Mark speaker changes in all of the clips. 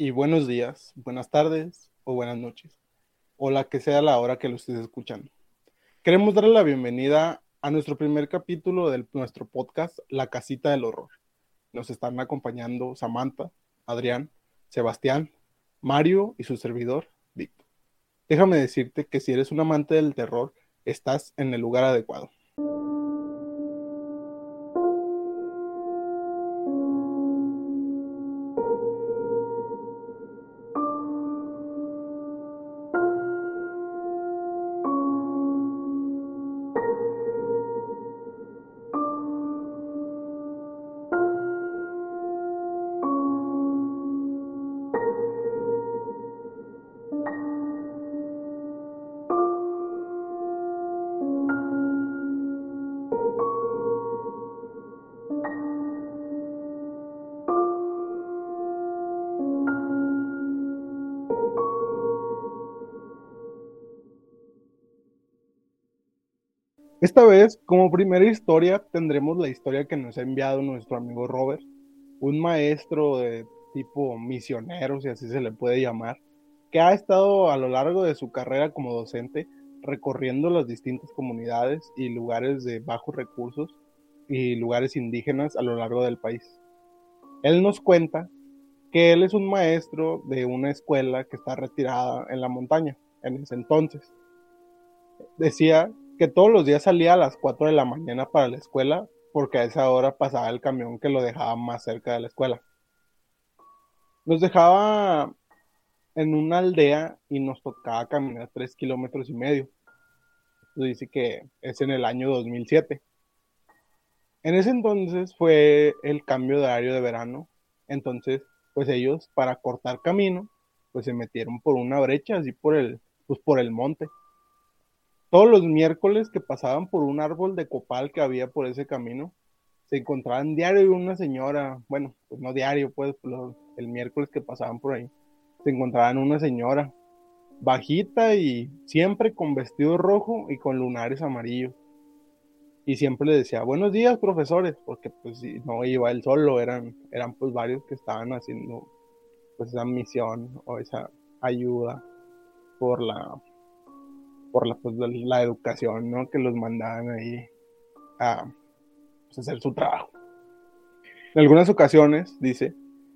Speaker 1: y buenos días, buenas tardes o buenas noches, o la que sea la hora que lo estés escuchando. Queremos darle la bienvenida a nuestro primer capítulo de nuestro podcast, La Casita del Horror. Nos están acompañando Samantha, Adrián, Sebastián, Mario y su servidor, Víctor. Déjame decirte que si eres un amante del terror, estás en el lugar adecuado. Esta vez, como primera historia, tendremos la historia que nos ha enviado nuestro amigo Robert, un maestro de tipo misionero, si así se le puede llamar, que ha estado a lo largo de su carrera como docente recorriendo las distintas comunidades y lugares de bajos recursos y lugares indígenas a lo largo del país. Él nos cuenta que él es un maestro de una escuela que está retirada en la montaña en ese entonces. Decía que todos los días salía a las 4 de la mañana para la escuela porque a esa hora pasaba el camión que lo dejaba más cerca de la escuela. Nos dejaba en una aldea y nos tocaba caminar 3 kilómetros y medio. dice que es en el año 2007. En ese entonces fue el cambio de horario de verano. Entonces, pues ellos para cortar camino, pues se metieron por una brecha así por el, pues por el monte todos los miércoles que pasaban por un árbol de copal que había por ese camino, se encontraban diario una señora, bueno, pues no diario, pues el miércoles que pasaban por ahí, se encontraban una señora bajita y siempre con vestido rojo y con lunares amarillos. Y siempre le decía, buenos días, profesores, porque pues no iba él solo, eran, eran pues varios que estaban haciendo pues esa misión o esa ayuda por la por la, pues, la educación, ¿no? Que los mandaban ahí a pues, hacer su trabajo. En algunas ocasiones, dice,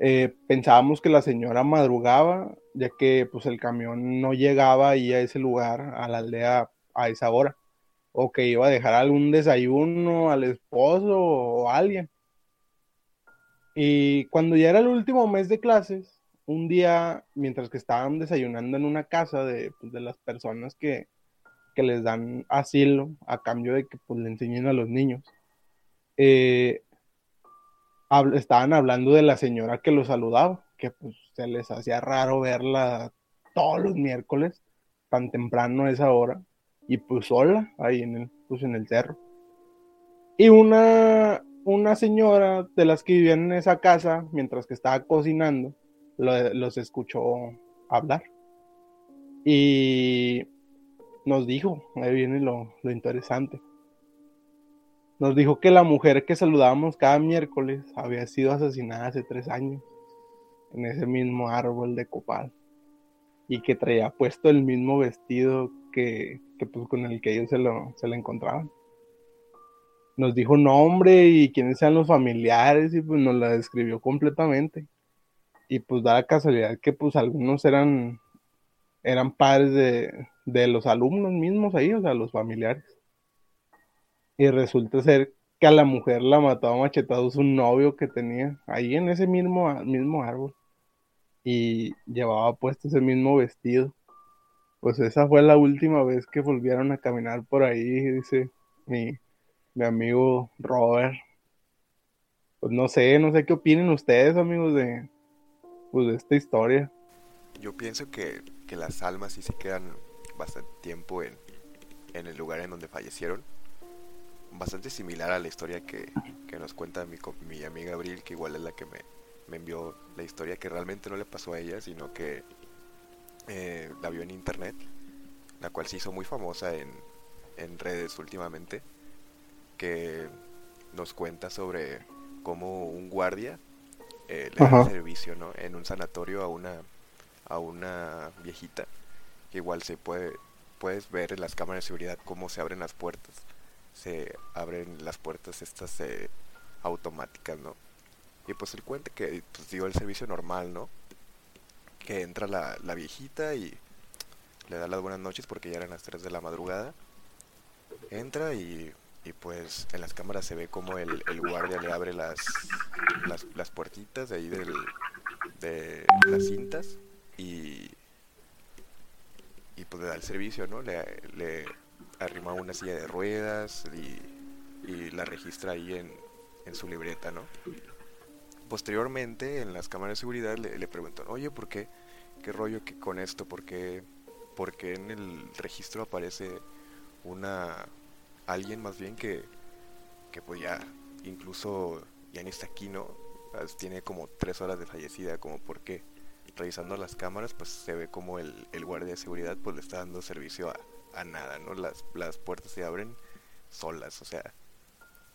Speaker 1: eh, pensábamos que la señora madrugaba, ya que pues el camión no llegaba ahí a ese lugar, a la aldea a esa hora, o que iba a dejar algún desayuno al esposo o a alguien. Y cuando ya era el último mes de clases, un día, mientras que estaban desayunando en una casa de, pues, de las personas que, que les dan asilo a cambio de que pues, le enseñen a los niños. Eh, estaban hablando de la señora que los saludaba, que pues se les hacía raro verla todos los miércoles, tan temprano a esa hora, y pues sola, ahí en el, pues, en el cerro. Y una, una señora de las que vivían en esa casa, mientras que estaba cocinando, los escuchó hablar. Y nos dijo, ahí viene lo, interesante, nos dijo que la mujer que saludábamos cada miércoles había sido asesinada hace tres años en ese mismo árbol de copal y que traía puesto el mismo vestido que, pues, con el que ellos se lo, se encontraban. Nos dijo nombre y quiénes sean los familiares y pues nos la describió completamente. Y pues da la casualidad que pues algunos eran, eran padres de, de los alumnos mismos ahí, o sea, los familiares. Y resulta ser que a la mujer la mató a machetados un novio que tenía ahí en ese mismo, mismo árbol. Y llevaba puesto ese mismo vestido. Pues esa fue la última vez que volvieron a caminar por ahí, dice mi, mi amigo Robert. Pues no sé, no sé qué opinen ustedes, amigos, de, pues, de esta historia.
Speaker 2: Yo pienso que, que las almas sí se quedan bastante tiempo en, en el lugar en donde fallecieron. Bastante similar a la historia que, que nos cuenta mi, mi, amiga Abril, que igual es la que me, me, envió la historia que realmente no le pasó a ella, sino que eh, la vio en internet, la cual se hizo muy famosa en, en redes últimamente, que nos cuenta sobre cómo un guardia eh, le da servicio, ¿no? En un sanatorio a una, a una viejita. Igual se puede, puedes ver en las cámaras de seguridad cómo se abren las puertas. Se abren las puertas estas eh, automáticas, ¿no? Y pues él cuenta que pues, dio el servicio normal, ¿no? Que entra la, la viejita y le da las buenas noches porque ya eran las 3 de la madrugada. Entra y, y pues en las cámaras se ve como el, el guardia le abre las, las, las, puertitas de ahí del, de las cintas y, y pues le da el servicio, ¿no? Le, le arrima una silla de ruedas y, y la registra ahí en, su libreta, ¿no? Posteriormente, en las cámaras de seguridad le, preguntan, oye, ¿por qué? ¿Qué rollo que con esto? ¿Por qué, porque en el registro aparece una alguien más bien que, que pues ya incluso ya ni está aquí, ¿no? Tiene como tres horas de fallecida, como porque revisando las cámaras pues se ve como el, el guardia de seguridad pues le está dando servicio a, a nada, ¿no? Las, las puertas se abren solas, o sea,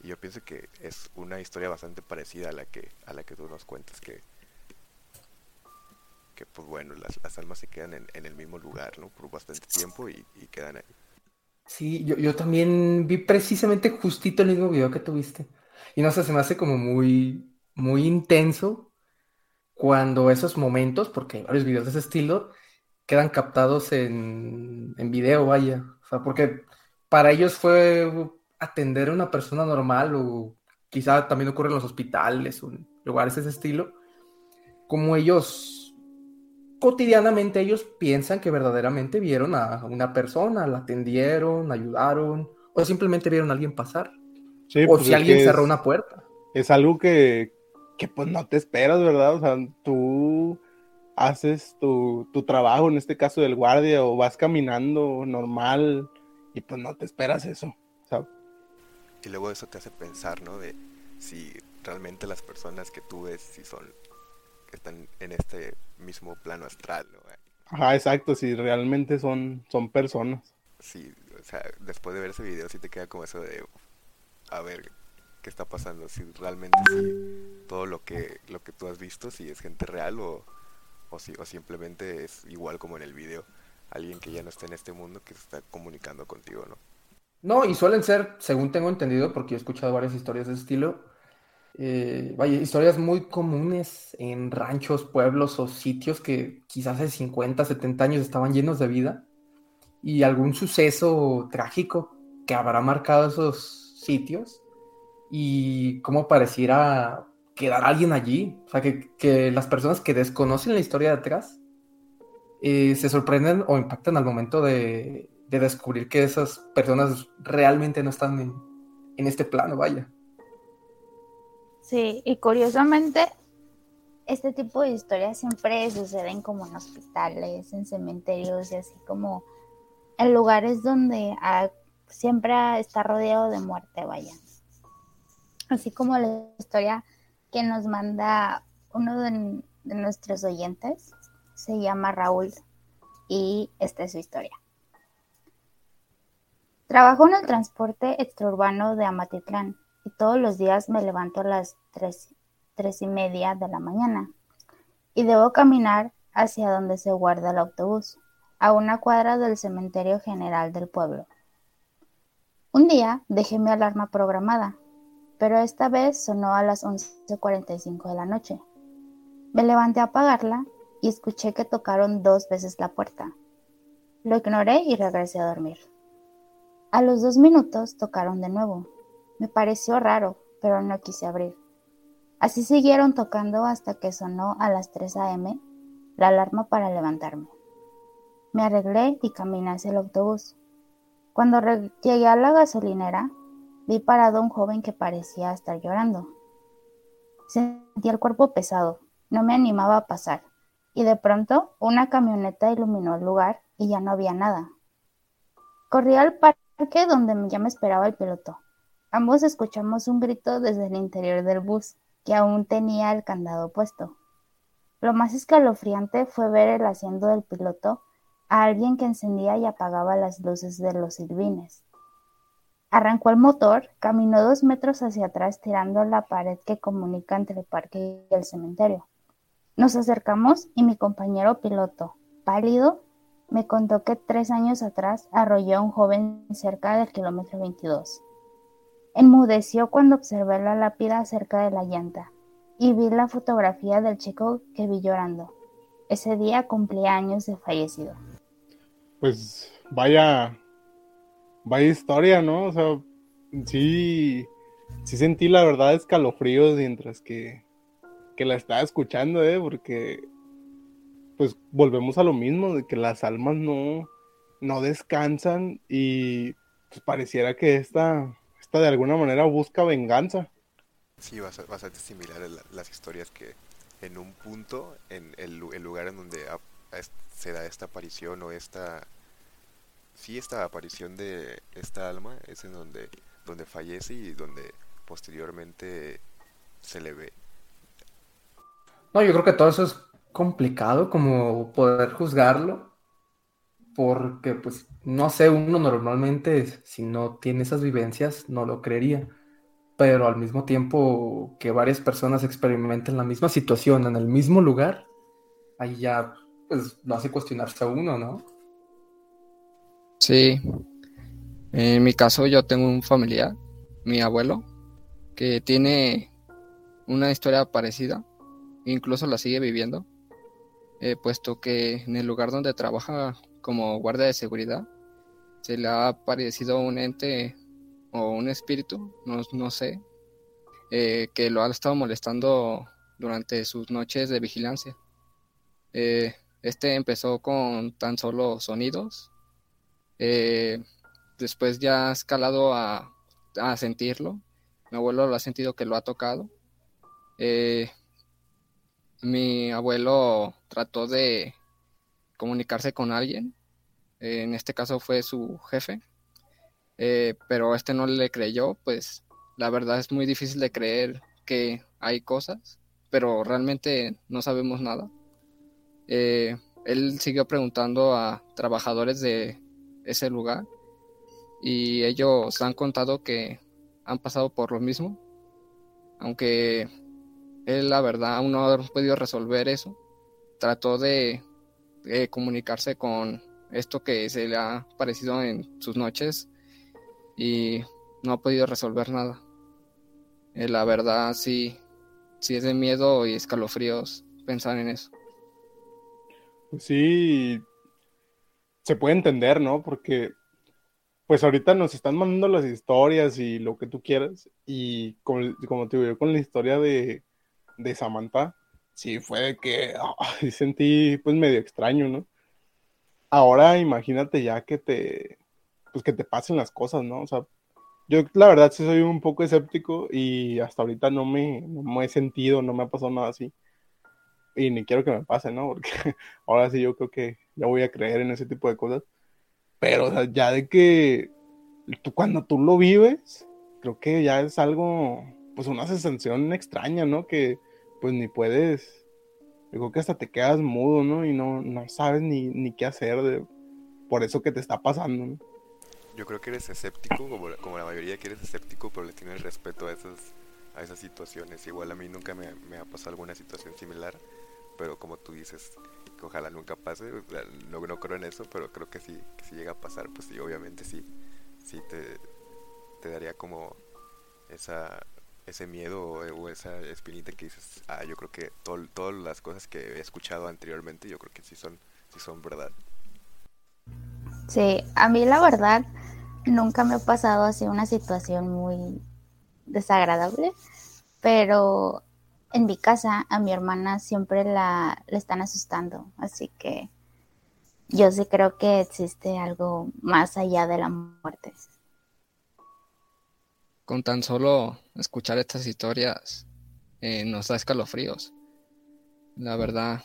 Speaker 2: yo pienso que es una historia bastante parecida a la que a la que tú nos cuentas que que pues bueno las, las almas se quedan en, en, el mismo lugar no por bastante tiempo y, y quedan ahí.
Speaker 3: Sí yo, yo, también vi precisamente justito el mismo video que tuviste. Y no sé se me hace como muy muy intenso cuando esos momentos porque hay varios videos de ese estilo quedan captados en, en video vaya o sea porque para ellos fue atender a una persona normal o quizá también ocurre en los hospitales o en lugares de ese estilo, como ellos cotidianamente ellos piensan que verdaderamente vieron a una persona, la atendieron, ayudaron o simplemente vieron a alguien pasar. Sí, o pues si alguien cerró es, una puerta.
Speaker 1: Es algo que, que, pues no te esperas, ¿verdad? O sea, tú haces tu, tu trabajo, en este caso del guardia, o vas caminando normal y pues no te esperas eso.
Speaker 2: Y luego eso te hace pensar, ¿no? De si realmente las personas que tú ves, si son, que están en este mismo plano astral, ¿no?
Speaker 1: Ajá, exacto, si realmente son, son personas.
Speaker 2: Sí, o sea, después de ver ese video sí te queda como eso de, a ver, ¿qué está pasando? Si realmente sí, todo lo que, lo que tú has visto, si es gente real o, o, si, o simplemente es igual como en el video, alguien que ya no está en este mundo que se está comunicando contigo, ¿no?
Speaker 3: No, y suelen ser, según tengo entendido, porque he escuchado varias historias de ese estilo, eh, vaya, historias muy comunes en ranchos, pueblos o sitios que quizás hace 50, 70 años estaban llenos de vida y algún suceso trágico que habrá marcado esos sitios y cómo pareciera quedar alguien allí. O sea, que, las personas que desconocen la historia de atrás eh, se sorprenden o impactan al momento de, de descubrir que esas personas realmente no están en, este plano, vaya.
Speaker 4: Sí, y curiosamente, este tipo de historias siempre suceden como en hospitales, en cementerios y así como en lugares donde siempre está rodeado de muerte, vaya. Así como la historia que nos manda uno de, nuestros oyentes, se llama Raúl, y esta es su historia. Trabajo en el transporte extraurbano de Amatitlán y todos los días me levanto a las tres, tres y media de la mañana y debo caminar hacia donde se guarda el autobús, a una cuadra del cementerio general del pueblo. Un día dejé mi alarma programada, pero esta vez sonó a las 11.45 de la noche. Me levanté a apagarla y escuché que tocaron dos veces la puerta. Lo ignoré y regresé a dormir. A los dos minutos tocaron de nuevo. Me pareció raro, pero no quise abrir. Así siguieron tocando hasta que sonó a las 3 a.m. la alarma para levantarme. Me arreglé y caminé hacia el autobús. Cuando llegué a la gasolinera, vi parado a un joven que parecía estar llorando. Sentí el cuerpo pesado, no me animaba a pasar, y de pronto una camioneta iluminó el lugar y ya no había nada. Corrí al parque donde ya me esperaba el piloto. Ambos escuchamos un grito desde el interior del bus, que aún tenía el candado puesto. Lo más escalofriante fue ver el asiento del piloto a alguien que encendía y apagaba las luces de los silbines. Arrancó el motor, caminó dos metros hacia atrás tirando la pared que comunica entre el parque y el cementerio. Nos acercamos y mi compañero piloto, pálido, me contó que tres años atrás arrolló a un joven cerca del kilómetro 22. Enmudeció cuando observé la lápida cerca de la llanta y vi la fotografía del chico que vi llorando. Ese día cumplía años de fallecido.
Speaker 1: Pues vaya, vaya historia, ¿no? O sea, sí, sí sentí la verdad escalofríos mientras que, que la estaba escuchando, ¿eh? Porque pues volvemos a lo mismo, de que las almas no, no descansan y pues pareciera que esta, esta de alguna manera busca venganza.
Speaker 2: Sí, bastante similar a las historias que en un punto, en el, lugar en donde se da esta aparición o esta... Sí, esta aparición de esta alma es en donde, donde fallece y donde posteriormente se le ve.
Speaker 3: No, yo creo que todo eso es complicado como poder juzgarlo, porque pues no sé, uno normalmente si no tiene esas vivencias no lo creería, pero al mismo tiempo que varias personas experimenten la misma situación en el mismo lugar, ahí ya pues lo hace cuestionarse a uno, ¿no?
Speaker 5: Sí, en mi caso yo tengo un familiar, mi abuelo, que tiene una historia parecida, incluso la sigue viviendo eh, puesto que en el lugar donde trabaja como guardia de seguridad se le ha aparecido un ente o un espíritu, no, sé, eh, que lo ha estado molestando durante sus noches de vigilancia. Eh, este empezó con tan solo sonidos, después ya ha escalado a, sentirlo. Mi abuelo lo ha sentido que lo ha tocado mi abuelo trató de comunicarse con alguien, en este caso fue su jefe, eh, pero este no le creyó, pues la verdad es muy difícil de creer que hay cosas, pero realmente no sabemos nada. Eh, él siguió preguntando a trabajadores de ese lugar y ellos han contado que han pasado por lo mismo, aunque él, la verdad, aún no ha podido resolver eso. Trató de, comunicarse con esto que se le ha parecido en sus noches y no ha podido resolver nada. Eh, la verdad, sí, sí es de miedo y escalofríos pensar en eso.
Speaker 1: Sí, se puede entender, ¿no? Porque pues ahorita nos están mandando las historias y lo que tú quieras. Y como, como te digo, con la historia de, de Samantha, sí fue que sentí pues medio extraño, ¿no? Ahora imagínate ya que te, pues que te pasen las cosas, ¿no? O sea, yo la verdad sí soy un poco escéptico y hasta ahorita no me, he sentido, no me ha pasado nada así. Y ni quiero que me pase, ¿no? Porque ahora sí yo creo que ya voy a creer en ese tipo de cosas. Pero o sea, ya de que tú, cuando tú lo vives, creo que ya es algo, pues una sensación extraña, ¿no? Que, pues ni puedes, digo que hasta te quedas mudo, ¿no? Y no, no sabes ni, ni qué hacer de, por eso que te está pasando, ¿no?
Speaker 2: Yo creo que eres escéptico, como, como la mayoría que eres escéptico, pero le tienes respeto a esas, a esas situaciones. Igual a mí nunca me, me ha pasado alguna situación similar, pero como tú dices, ojalá nunca pase, no, no creo en eso, pero creo que sí, que si llega a pasar, pues sí, obviamente sí, sí te, te daría como esa ese miedo o, esa espinita que dices, ah, yo creo que todas las cosas que he escuchado anteriormente, yo creo que sí son, sí son verdad.
Speaker 4: Sí, a mí la verdad nunca me ha pasado así una situación muy desagradable, pero en mi casa a mi hermana siempre la, están asustando, así que yo sí creo que existe algo más allá de la muerte
Speaker 5: con tan solo escuchar estas historias eh, nos da escalofríos. La verdad,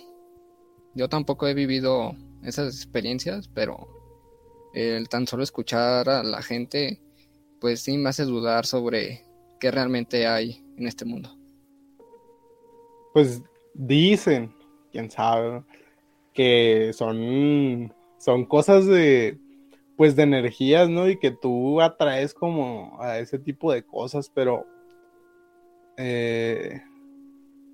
Speaker 5: yo tampoco he vivido esas experiencias, pero el tan solo escuchar a la gente, pues sí me hace dudar sobre qué realmente hay en este mundo.
Speaker 1: Pues dicen, quién sabe, que son, son cosas de pues de energías, ¿no? Y que tú atraes como a ese tipo de cosas, pero eh,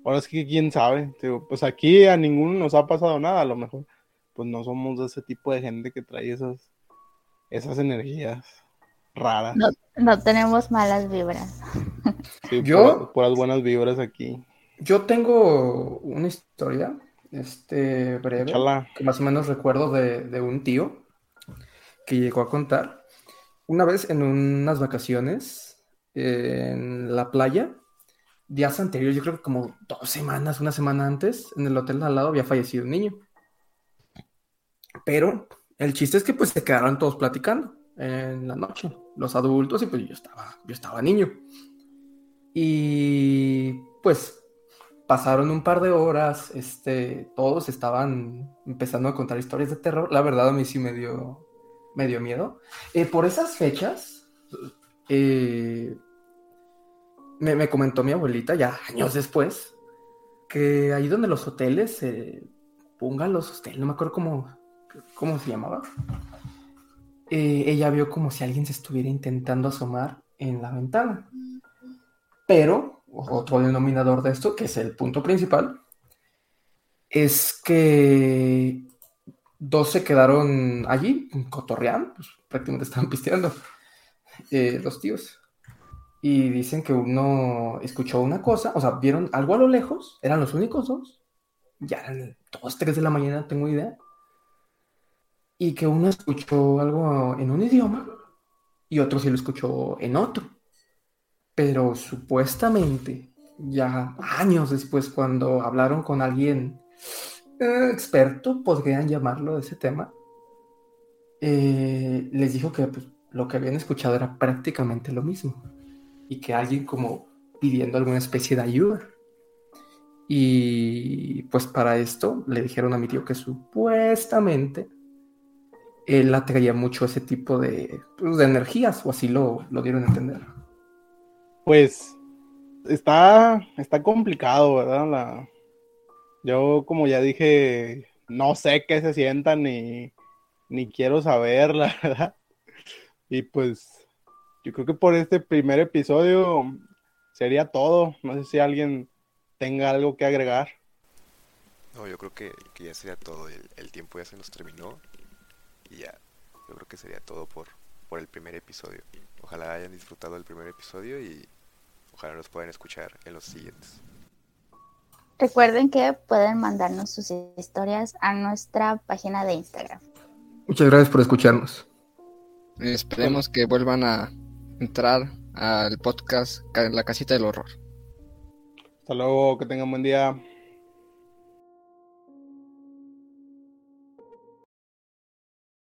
Speaker 1: ahora es que quién sabe, pues aquí a ninguno nos ha pasado nada, a lo mejor, pues no somos de ese tipo de gente que trae esas, esas energías raras.
Speaker 4: No, no tenemos malas vibras.
Speaker 1: Sí,
Speaker 3: Yo-
Speaker 1: por, las buenas vibras aquí.
Speaker 3: Yo tengo una historia, este, breve, que más o menos recuerdo de, de un tío que llegó a contar. Una vez en unas vacaciones en la playa, días anteriores, yo creo que como dos semanas, una semana antes, en el hotel de al lado había fallecido un niño. Pero el chiste es que pues se quedaron todos platicando en la noche, los adultos, y pues yo estaba, yo estaba niño. Y pues pasaron un par de horas, este, todos estaban empezando a contar historias de terror. La verdad a mí sí me dio, me dio miedo. Eh, por esas fechas, eh, me, me comentó mi abuelita ya años después que ahí donde los hoteles, eh, los hoteles, no me acuerdo cómo, cómo se llamaba. eh, ella vio como si alguien se estuviera intentando asomar en la ventana. Pero, otro denominador de esto, que es el punto principal, es que dos se quedaron allí, cotorreando, pues, prácticamente estaban pisteando, eh, los tíos. Y dicen que uno escuchó una cosa, o sea, vieron algo a lo lejos, eran los únicos dos, ya eran dos, tres de la mañana, tengo idea, y que uno escuchó algo en un idioma y otro sí lo escuchó en otro. Pero supuestamente, ya años después, cuando hablaron con alguien eh, experto, podrían llamarlo de ese tema, eh, les dijo que pues, lo que habían escuchado era prácticamente lo mismo y que alguien como pidiendo alguna especie de ayuda. Y pues para esto le dijeron a mi tío que supuestamente él atraía mucho ese tipo de, pues, de energías, o así lo, lo dieron a entender.
Speaker 1: Pues está, está complicado, ¿verdad? La... Yo, como ya dije, no sé qué se sienta ni, ni quiero saber, la verdad. Y pues, yo creo que por este primer episodio sería todo. No sé si alguien tenga algo que agregar.
Speaker 2: No, yo creo que, que ya sería todo. El, el tiempo ya se nos terminó. Y ya, yo creo que sería todo por, por el primer episodio. Ojalá hayan disfrutado el primer episodio y ojalá nos puedan escuchar en los siguientes.
Speaker 4: Recuerden que pueden mandarnos sus historias a nuestra página de Instagram.
Speaker 3: Muchas gracias por escucharnos.
Speaker 5: Esperemos que vuelvan a entrar al podcast Ca- La Casita del Horror.
Speaker 1: Hasta luego, que tengan buen día.